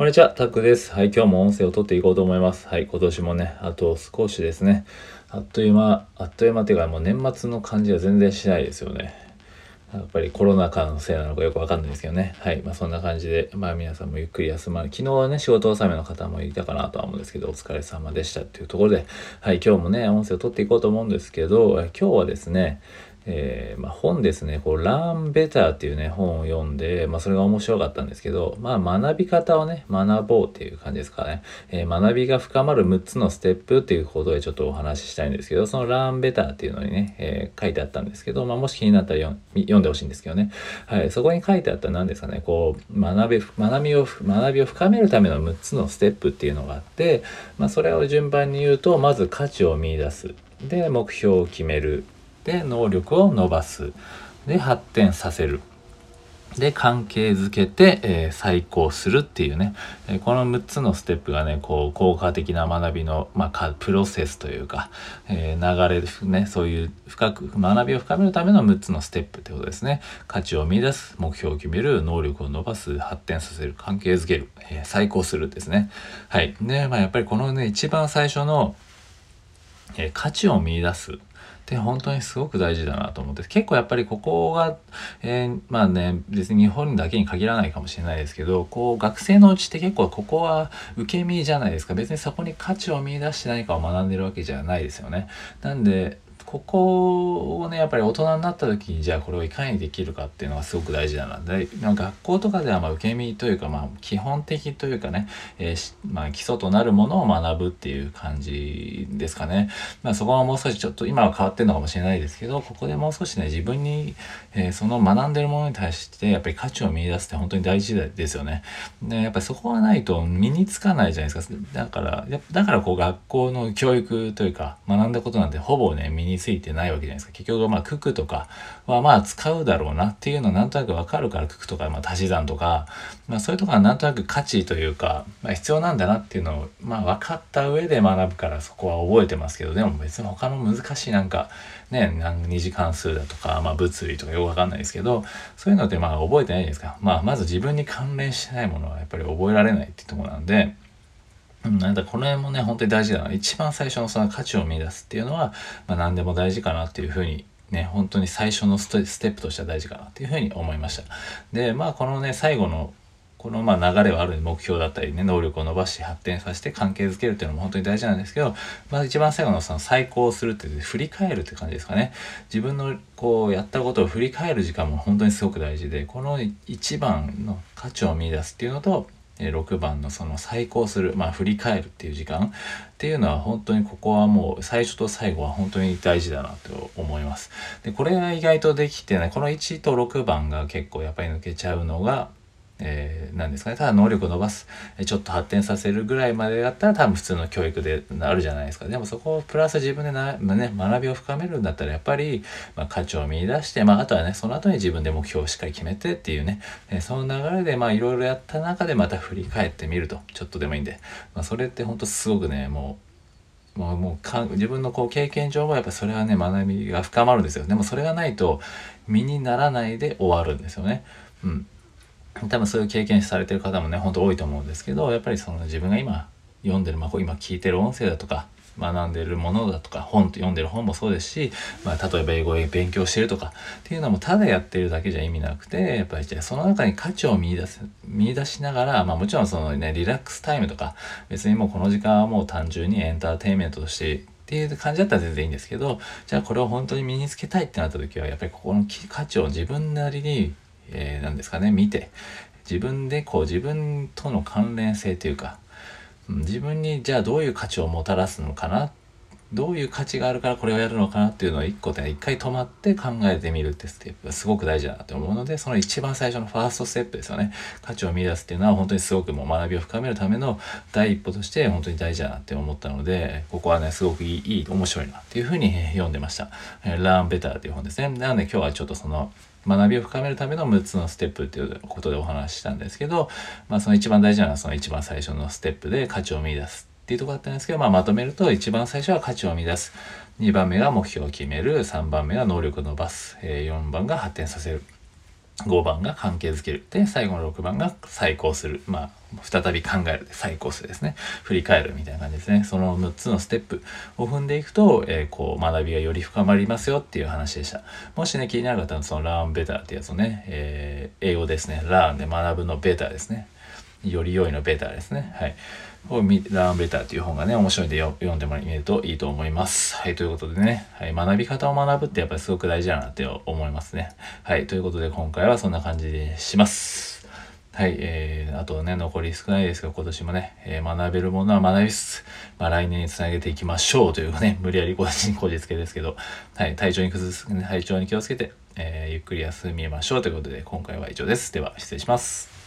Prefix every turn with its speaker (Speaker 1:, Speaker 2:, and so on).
Speaker 1: こんにちは、タクです。はい、今日も音声を撮っていこうと思います。はい、今年もね、あと少しですね。あっという間、あっという間っていうか、もう年末の感じは全然しないですよね。やっぱりコロナ禍のせいなのかよくわかんないですけどね。はい。まあそんな感じで、まあ皆さんもゆっくり休まる。昨日はね、仕事納めの方もいたかなとは思うんですけど、お疲れ様でしたっていうところで、はい、今日もね、音声を撮っていこうと思うんですけど、今日はですね、えー、まあ、本ですね、こう、Learn Better っていうね、本を読んで、まあ、それが面白かったんですけど、まあ、学び方をね、学ぼうっていう感じですかね。えー、学びが深まる6つのステップっていうことでちょっとお話ししたいんですけど、その Learn Better っていうのにね、えー、書いてあったんですけど、まあ、もし気になったら読んでほしいんですけどね。はい、そこに書いてあった何ですかね、こう、学び、学びを、学びを深めるための6つのステップっていうのがあって、まあ、それを順番に言うと、まず価値を見出す。で、目標を決める。で能力を伸ばす。で発展させる。で関係づけて、えー、再考するっていうね、えー、この6つのステップがねこう効果的な学びの、まあ、プロセスというか、えー、流れね。そういう深く学びを深めるための6つのステップってことですね。価値を見出す目標を決める能力を伸ばす発展させる関係づける、え再考するですね。はい。でまあやっぱりこのね一番最初の、え価値を見出す。って本当にすごく大事だなと思って結構やっぱりここが、えー、まあね別に日本だけに限らないかもしれないですけどこう学生のうちって結構ここは受け身じゃないですか別にそこに価値を見いだして何かを学んでるわけじゃないですよね。なんでここをねやっぱり大人になった時にじゃあこれをいかにできるかっていうのがすごく大事だな。で学校とかではまあ受け身というかまあ基本的というかね、えー、まあ、基礎となるものを学ぶっていう感じですかね、まあ、そこはもう少しちょっと今は変わってるのかもしれないですけどここでもう少しね自分に、えー、その学んでるものに対してやっぱり価値を見出すって本当に大事ですよね。でやっぱりそこがないと身につかないじゃないですか。だからだからこう学校の教育というか学んだことなんてほぼね身についてないわけじゃないですか。結局まあ九九とかはまあ使うだろうなっていうのはなんとなくわかるから九九とかまあ足し算とか、まあそういうとこはなんとなく価値というか、まあ必要なんだなっていうのをまあ分かった上で学ぶからそこは覚えてますけど、でも別に他の難しいなんかね、二次関数だとか、まあ物理とかよくわかんないですけど、そういうのってまあ覚えてないじゃないですか。まあまず自分に関連してないものはやっぱり覚えられないっていうとこなんで、なんだこの辺もね、本当に大事だな。一番最初のその価値を見出すっていうのは、まあ何でも大事かなっていうふうにね、本当に最初のステップとしては大事かなっていうふうに思いました。で、まあこのね、最後のこのまあ流れはある目標だったりね、能力を伸ばし発展させて関係づけるっていうのも本当に大事なんですけど、まず一番最後のその再考するっていう振り返るって感じですかね。自分のこうやったことを振り返る時間も本当にすごく大事で、この一番の価値を見出すっていうのと、6番のその再考する、まあ振り返るっていう時間っていうのは本当にここはもう最初と最後は本当に大事だなと思います。で、これが意外とできてない、この1と6番が結構やっぱり抜けちゃうのが、えー、何ですかね。ただ能力を伸ばすちょっと発展させるぐらいまでだったら多分普通の教育であるじゃないですか。でもそこをプラス自分でなま、ね、学びを深めるんだったらやっぱり、まあ、価値を見出して、まあ、あとはねその後に自分で目標をしっかり決めてっていうね、え、その流れでまあいろいろやった中でまた振り返ってみるとちょっとでもいいんで、まあ、それってほんとすごくねもうもうもうか自分のこう経験上はやっぱそれはね学びが深まるんですよ。でもそれがないと身にならないで終わるんですよね。うん。多分そういう経験されてる方もねほんと多いと思うんですけどやっぱりその自分が今読んでる、まあ、今聞いてる音声だとか学んでるものだとか本と読んでる本もそうですし、まあ、例えば英語を勉強してるとかっていうのもただやってるだけじゃ意味なくてやっぱりじゃその中に価値を見出す見出しながら、まあ、もちろんそのねリラックスタイムとか別にもうこの時間はもう単純にエンターテインメントとしてっていう感じだったら全然いいんですけどじゃあこれを本当に身につけたいってなった時はやっぱりここの価値を自分なりにえー、ですかね見て自分でこう自分との関連性というか自分にじゃあどういう価値をもたらすのかなっどういう価値があるからこれをやるのかなっていうのを一個で一回止まって考えてみるってステップがすごく大事だなと思うのでその一番最初のファーストステップですよね。価値を見出すっていうのは本当にすごくもう学びを深めるための第一歩として本当に大事だなって思ったのでここはねすごくいいいい面白いなっていうふうに読んでました「Learn Better」っていう本ですね。なので今日はちょっとその学びを深めるための6つのステップっていうことでお話ししたんですけど、まあその一番大事なのはその一番最初のステップで価値を見出すっていうとこだったんですけど、まあまとめると一番最初は価値を見出す。2番目が目標を決める。3番目が能力を伸ばす。え、4番が発展させる。5番が関係づける。で、最後の6番が再考する。まあ、再び考えるで再考するですね。振り返るみたいな感じですね。その6つのステップを踏んでいくと、えー、こう、学びがより深まりますよっていう話でした。もしね、気になる方は、そのラーンベターってやつをね、えー、英語ですね。ラーンで学ぶのベターですね。より良いのベターですね。はい。をランベターという本がね、面白いんで読んでもらえるといいと思います。はい、ということでね、はい、学び方を学ぶってやっぱりすごく大事だなって思いますね。はい、ということで今回はそんな感じでします。はい、えー、あとね、残り少ないですが、今年もね、えー、学べるものは学びつつ、まあ、来年につなげていきましょうというね、無理やりこじこじつけですけど、はい、体調に崩す、体調に気をつけて、えー、ゆっくり休みましょうということで、今回は以上です。では、失礼します。